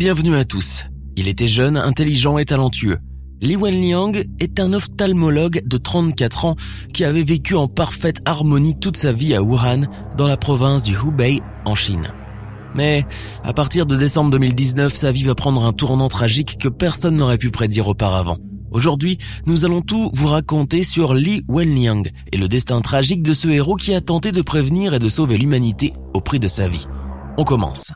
bienvenue à tous. Il était jeune, intelligent et talentueux. Li Wenliang est un ophtalmologue de 34 ans qui avait vécu en parfaite harmonie toute sa vie à Wuhan, dans la province du Hubei, en Chine. Mais à partir de décembre 2019, sa vie va prendre un tournant tragique que personne n'aurait pu prédire auparavant. Aujourd'hui, nous allons tout vous raconter sur Li Wenliang et le destin tragique de ce héros qui a tenté de prévenir et de sauver l'humanité au prix de sa vie. On commence.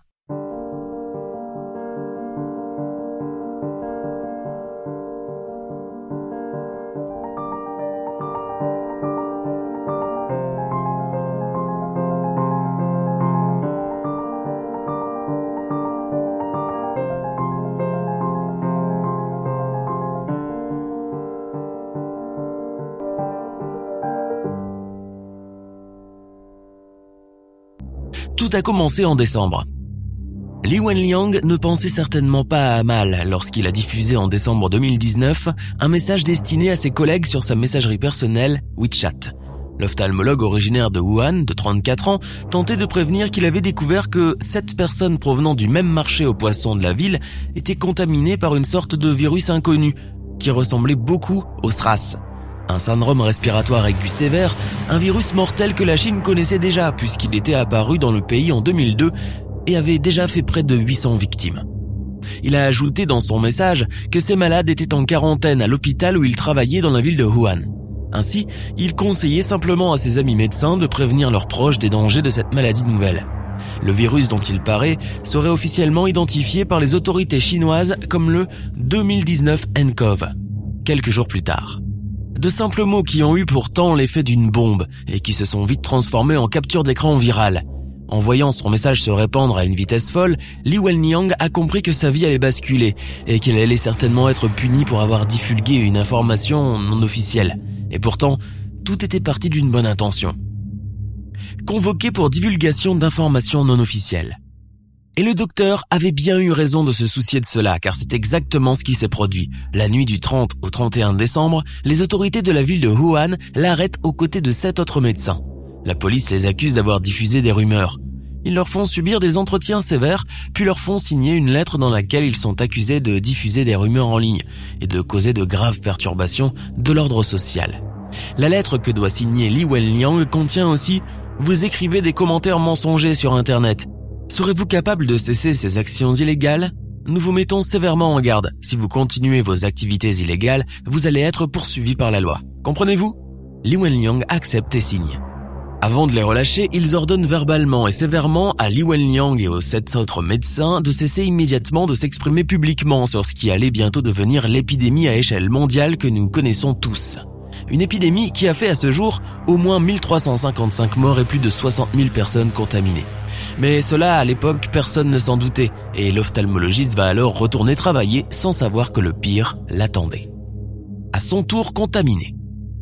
A commencé en décembre. Li Wenliang ne pensait certainement pas à mal lorsqu'il a diffusé en décembre 2019 un message destiné à ses collègues sur sa messagerie personnelle WeChat. L'ophtalmologue originaire de Wuhan, de 34 ans, tentait de prévenir qu'il avait découvert que sept personnes provenant du même marché aux poissons de la ville étaient contaminées par une sorte de virus inconnu qui ressemblait beaucoup au SRAS. Un syndrome respiratoire aigu sévère, un virus mortel que la Chine connaissait déjà puisqu'il était apparu dans le pays en 2002 et avait déjà fait près de 800 victimes. Il a ajouté dans son message que ces malades étaient en quarantaine à l'hôpital où il travaillait dans la ville de Wuhan. Ainsi, il conseillait simplement à ses amis médecins de prévenir leurs proches des dangers de cette maladie nouvelle. Le virus dont il paraît serait officiellement identifié par les autorités chinoises comme le 2019 nCoV, quelques jours plus tard. De simples mots qui ont eu pourtant l'effet d'une bombe et qui se sont vite transformés en capture d'écran virale. En voyant son message se répandre à une vitesse folle, Li Wenliang a compris que sa vie allait basculer et qu'elle allait certainement être punie pour avoir divulgué une information non officielle. Et pourtant, tout était parti d'une bonne intention. Convoqué pour divulgation d'informations non officielles. Et le docteur avait bien eu raison de se soucier de cela, car c'est exactement ce qui s'est produit. La nuit du 30 au 31 décembre, les autorités de la ville de Wuhan l'arrêtent aux côtés de sept autres médecins. La police les accuse d'avoir diffusé des rumeurs. Ils leur font subir des entretiens sévères, puis leur font signer une lettre dans laquelle ils sont accusés de diffuser des rumeurs en ligne et de causer de graves perturbations de l'ordre social. La lettre que doit signer Li Wenliang contient aussi « Vous écrivez des commentaires mensongers sur Internet. Serez-vous capable de cesser ces actions illégales? Nous vous mettons sévèrement en garde. Si vous continuez vos activités illégales, vous allez être poursuivi par la loi. Comprenez-vous? Li Wenliang accepte et signe. Avant de les relâcher, ils ordonnent verbalement et sévèrement à Li Wenliang et aux sept autres médecins de cesser immédiatement de s'exprimer publiquement sur ce qui allait bientôt devenir l'épidémie à échelle mondiale que nous connaissons tous. Une épidémie qui a fait à ce jour au moins 1355 morts et plus de 60 000 personnes contaminées. Mais cela, à l'époque, personne ne s'en doutait, et l'ophtalmologiste va alors retourner travailler sans savoir que le pire l'attendait. À son tour contaminé.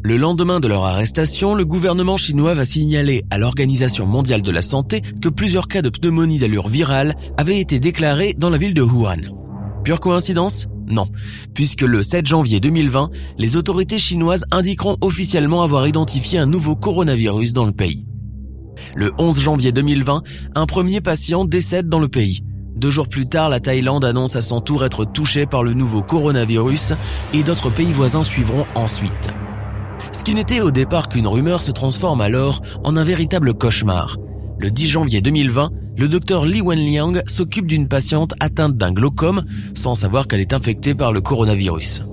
Le lendemain de leur arrestation, le gouvernement chinois va signaler à l'Organisation mondiale de la santé que plusieurs cas de pneumonie d'allure virale avaient été déclarés dans la ville de Wuhan. Pure coïncidence? Non, puisque le 7 janvier 2020, les autorités chinoises indiqueront officiellement avoir identifié un nouveau coronavirus dans le pays. Le 11 janvier 2020, un premier patient décède dans le pays. Deux jours plus tard, la Thaïlande annonce à son tour être touchée par le nouveau coronavirus et d'autres pays voisins suivront ensuite. Ce qui n'était au départ qu'une rumeur se transforme alors en un véritable cauchemar. Le 10 janvier 2020, le docteur Li Wenliang s'occupe d'une patiente atteinte d'un glaucome sans savoir qu'elle est infectée par le coronavirus.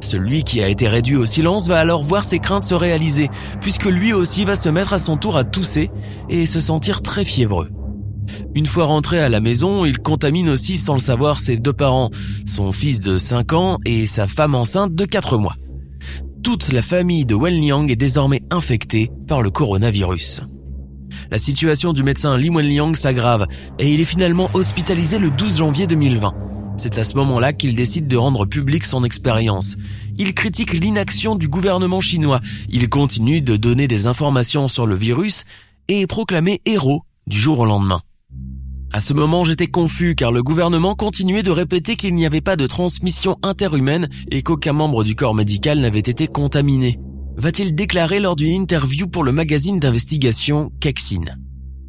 Celui qui a été réduit au silence va alors voir ses craintes se réaliser, puisque lui aussi va se mettre à son tour à tousser et se sentir très fiévreux. Une fois rentré à la maison, il contamine aussi sans le savoir ses deux parents, son fils de 5 ans et sa femme enceinte de 4 mois. Toute la famille de Wenliang est désormais infectée par le coronavirus. La situation du médecin Li Wenliang s'aggrave et il est finalement hospitalisé le 12 janvier 2020. C'est à ce moment-là qu'il décide de rendre public son expérience. Il critique l'inaction du gouvernement chinois. Il continue de donner des informations sur le virus et est proclamé héros du jour au lendemain. À ce moment, j'étais confus car le gouvernement continuait de répéter qu'il n'y avait pas de transmission interhumaine et qu'aucun membre du corps médical n'avait été contaminé. Va-t-il déclarer lors d'une interview pour le magazine d'investigation Kexin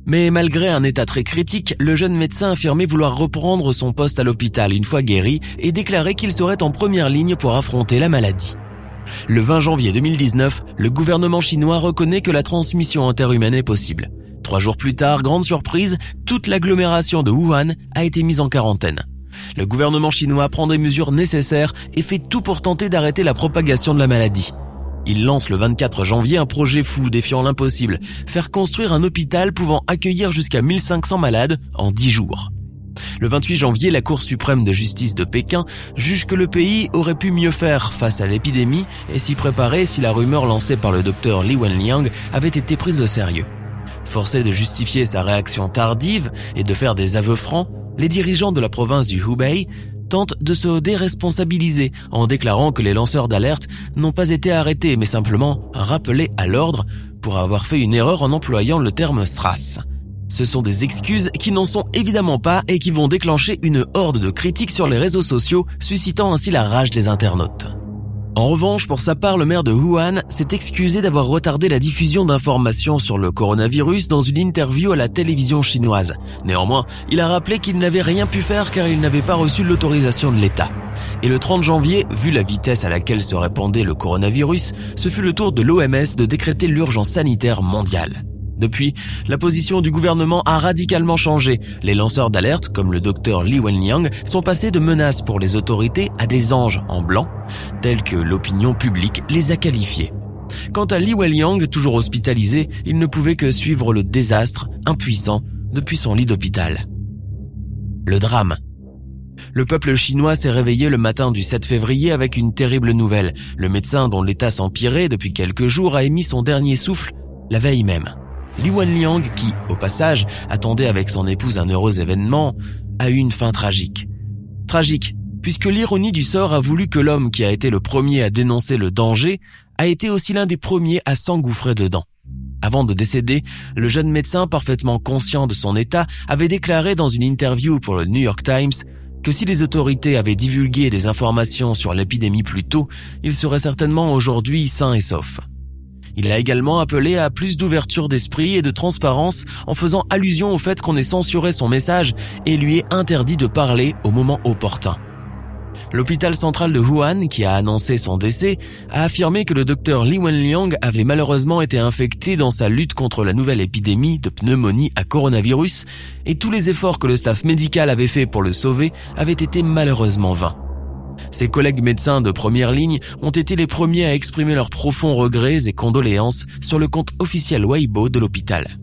mais malgré un état très critique, le jeune médecin affirmait vouloir reprendre son poste à l'hôpital une fois guéri et déclarait qu'il serait en première ligne pour affronter la maladie. Le 20 janvier 2019, le gouvernement chinois reconnaît que la transmission interhumaine est possible. Trois jours plus tard, grande surprise, toute l'agglomération de Wuhan a été mise en quarantaine. Le gouvernement chinois prend des mesures nécessaires et fait tout pour tenter d'arrêter la propagation de la maladie. Il lance le 24 janvier un projet fou défiant l'impossible, faire construire un hôpital pouvant accueillir jusqu'à 1500 malades en 10 jours. Le 28 janvier, la Cour suprême de justice de Pékin juge que le pays aurait pu mieux faire face à l'épidémie et s'y préparer si la rumeur lancée par le docteur Li Wenliang avait été prise au sérieux. Forcé de justifier sa réaction tardive et de faire des aveux francs, les dirigeants de la province du Hubei tentent de se déresponsabiliser en déclarant que les lanceurs d'alerte n'ont pas été arrêtés mais simplement rappelés à l'ordre pour avoir fait une erreur en employant le terme SRAS. Ce sont des excuses qui n'en sont évidemment pas et qui vont déclencher une horde de critiques sur les réseaux sociaux, suscitant ainsi la rage des internautes. En revanche, pour sa part, le maire de Wuhan s'est excusé d'avoir retardé la diffusion d'informations sur le coronavirus dans une interview à la télévision chinoise. Néanmoins, il a rappelé qu'il n'avait rien pu faire car il n'avait pas reçu l'autorisation de l'État. Et le 30 janvier, vu la vitesse à laquelle se répandait le coronavirus, ce fut le tour de l'OMS de décréter l'urgence sanitaire mondiale. Depuis, la position du gouvernement a radicalement changé. Les lanceurs d'alerte, comme le docteur Li Wenliang, sont passés de menaces pour les autorités à des anges en blanc, tels que l'opinion publique les a qualifiés. Quant à Li Wenliang, toujours hospitalisé, il ne pouvait que suivre le désastre, impuissant, depuis son lit d'hôpital. Le drame. Le peuple chinois s'est réveillé le matin du 7 février avec une terrible nouvelle. Le médecin dont l'état s'empirait depuis quelques jours a émis son dernier souffle la veille même. Li Wenliang, qui, au passage, attendait avec son épouse un heureux événement, a eu une fin tragique. Tragique, puisque l'ironie du sort a voulu que l'homme qui a été le premier à dénoncer le danger a été aussi l'un des premiers à s'engouffrer dedans. Avant de décéder, le jeune médecin parfaitement conscient de son état avait déclaré dans une interview pour le New York Times que si les autorités avaient divulgué des informations sur l'épidémie plus tôt, il serait certainement aujourd'hui sain et sauf. Il a également appelé à plus d'ouverture d'esprit et de transparence en faisant allusion au fait qu'on ait censuré son message et lui ait interdit de parler au moment opportun. L'hôpital central de Wuhan, qui a annoncé son décès, a affirmé que le docteur Li Wenliang avait malheureusement été infecté dans sa lutte contre la nouvelle épidémie de pneumonie à coronavirus et tous les efforts que le staff médical avait fait pour le sauver avaient été malheureusement vains. Ses collègues médecins de première ligne ont été les premiers à exprimer leurs profonds regrets et condoléances sur le compte officiel Weibo de l'hôpital.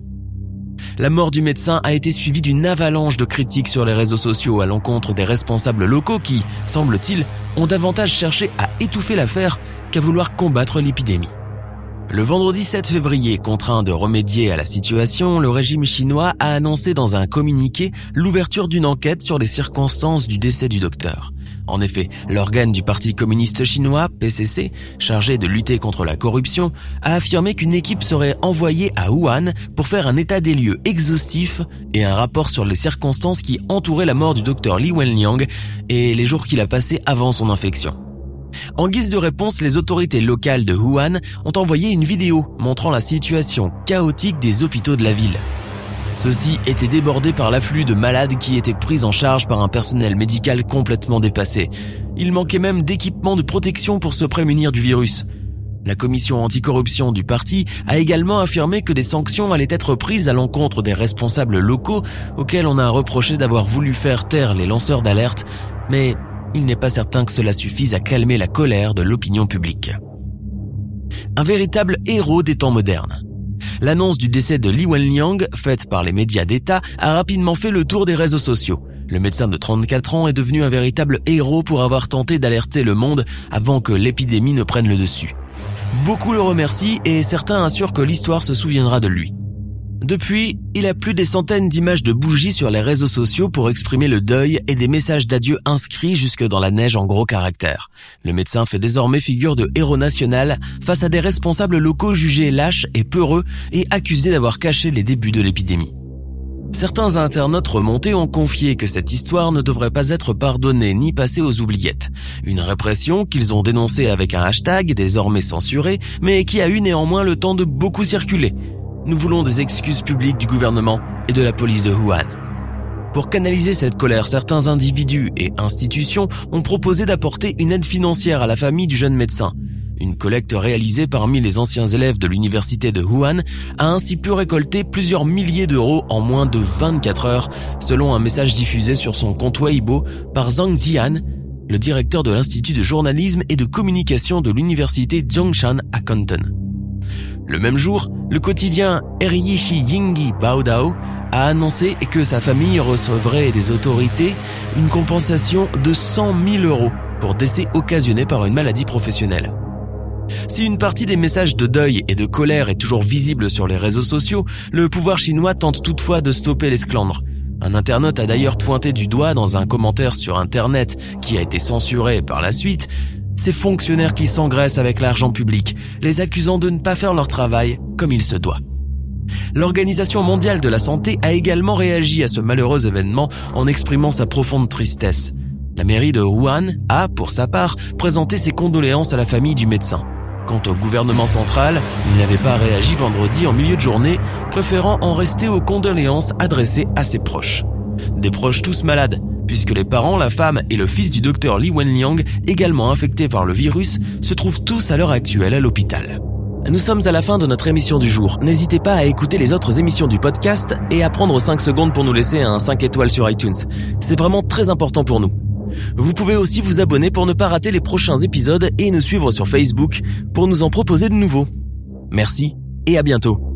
La mort du médecin a été suivie d'une avalanche de critiques sur les réseaux sociaux à l'encontre des responsables locaux qui, semble-t-il, ont davantage cherché à étouffer l'affaire qu'à vouloir combattre l'épidémie. Le vendredi 7 février, contraint de remédier à la situation, le régime chinois a annoncé dans un communiqué l'ouverture d'une enquête sur les circonstances du décès du docteur. En effet, l'organe du Parti communiste chinois, PCC, chargé de lutter contre la corruption, a affirmé qu'une équipe serait envoyée à Wuhan pour faire un état des lieux exhaustif et un rapport sur les circonstances qui entouraient la mort du docteur Li Wenliang et les jours qu'il a passés avant son infection. En guise de réponse, les autorités locales de Wuhan ont envoyé une vidéo montrant la situation chaotique des hôpitaux de la ville. Ceux-ci étaient débordés par l'afflux de malades qui étaient pris en charge par un personnel médical complètement dépassé. Il manquait même d'équipements de protection pour se prémunir du virus. La commission anticorruption du parti a également affirmé que des sanctions allaient être prises à l'encontre des responsables locaux auxquels on a reproché d'avoir voulu faire taire les lanceurs d'alerte, mais il n'est pas certain que cela suffise à calmer la colère de l'opinion publique. Un véritable héros des temps modernes. L'annonce du décès de Li Wenliang, faite par les médias d'État, a rapidement fait le tour des réseaux sociaux. Le médecin de 34 ans est devenu un véritable héros pour avoir tenté d'alerter le monde avant que l'épidémie ne prenne le dessus. Beaucoup le remercient et certains assurent que l'histoire se souviendra de lui. Depuis, il a plus des centaines d'images de bougies sur les réseaux sociaux pour exprimer le deuil et des messages d'adieu inscrits jusque dans la neige en gros caractères. Le médecin fait désormais figure de héros national face à des responsables locaux jugés lâches et peureux et accusés d'avoir caché les débuts de l'épidémie. Certains internautes remontés ont confié que cette histoire ne devrait pas être pardonnée ni passée aux oubliettes. Une répression qu'ils ont dénoncée avec un hashtag désormais censuré, mais qui a eu néanmoins le temps de beaucoup circuler. Nous voulons des excuses publiques du gouvernement et de la police de Wuhan. Pour canaliser cette colère, certains individus et institutions ont proposé d'apporter une aide financière à la famille du jeune médecin. Une collecte réalisée parmi les anciens élèves de l'université de Wuhan a ainsi pu récolter plusieurs milliers d'euros en moins de 24 heures, selon un message diffusé sur son compte Weibo par Zhang Zian, le directeur de l'Institut de journalisme et de communication de l'université Zhongshan à Canton. Le même jour, le quotidien Eriyishi Yingi Baodao a annoncé que sa famille recevrait des autorités une compensation de 100 000 euros pour décès occasionnés par une maladie professionnelle. Si une partie des messages de deuil et de colère est toujours visible sur les réseaux sociaux, le pouvoir chinois tente toutefois de stopper l'esclandre. Un internaute a d'ailleurs pointé du doigt dans un commentaire sur Internet qui a été censuré par la suite ces fonctionnaires qui s'engraissent avec l'argent public, les accusant de ne pas faire leur travail comme il se doit. L'Organisation mondiale de la santé a également réagi à ce malheureux événement en exprimant sa profonde tristesse. La mairie de Wuhan a, pour sa part, présenté ses condoléances à la famille du médecin. Quant au gouvernement central, il n'avait pas réagi vendredi en milieu de journée, préférant en rester aux condoléances adressées à ses proches. Des proches tous malades, puisque les parents, la femme et le fils du docteur Li Wenliang, également infectés par le virus, se trouvent tous à l'heure actuelle à l'hôpital. Nous sommes à la fin de notre émission du jour. N'hésitez pas à écouter les autres émissions du podcast et à prendre 5 secondes pour nous laisser un 5 étoiles sur iTunes. C'est vraiment très important pour nous. Vous pouvez aussi vous abonner pour ne pas rater les prochains épisodes et nous suivre sur Facebook pour nous en proposer de nouveaux. Merci et à bientôt.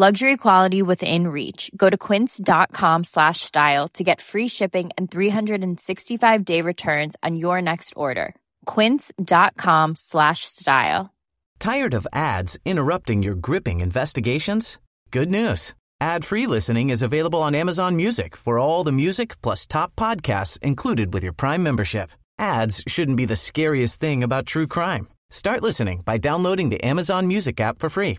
Luxury quality within reach. Go to quince.com slash style to get free shipping and 365 day returns on your next order. Quince.com slash style. Tired of ads interrupting your gripping investigations? Good news. Ad-free listening is available on Amazon Music for all the music plus top podcasts included with your Prime membership. Ads shouldn't be the scariest thing about true crime. Start listening by downloading the Amazon Music app for free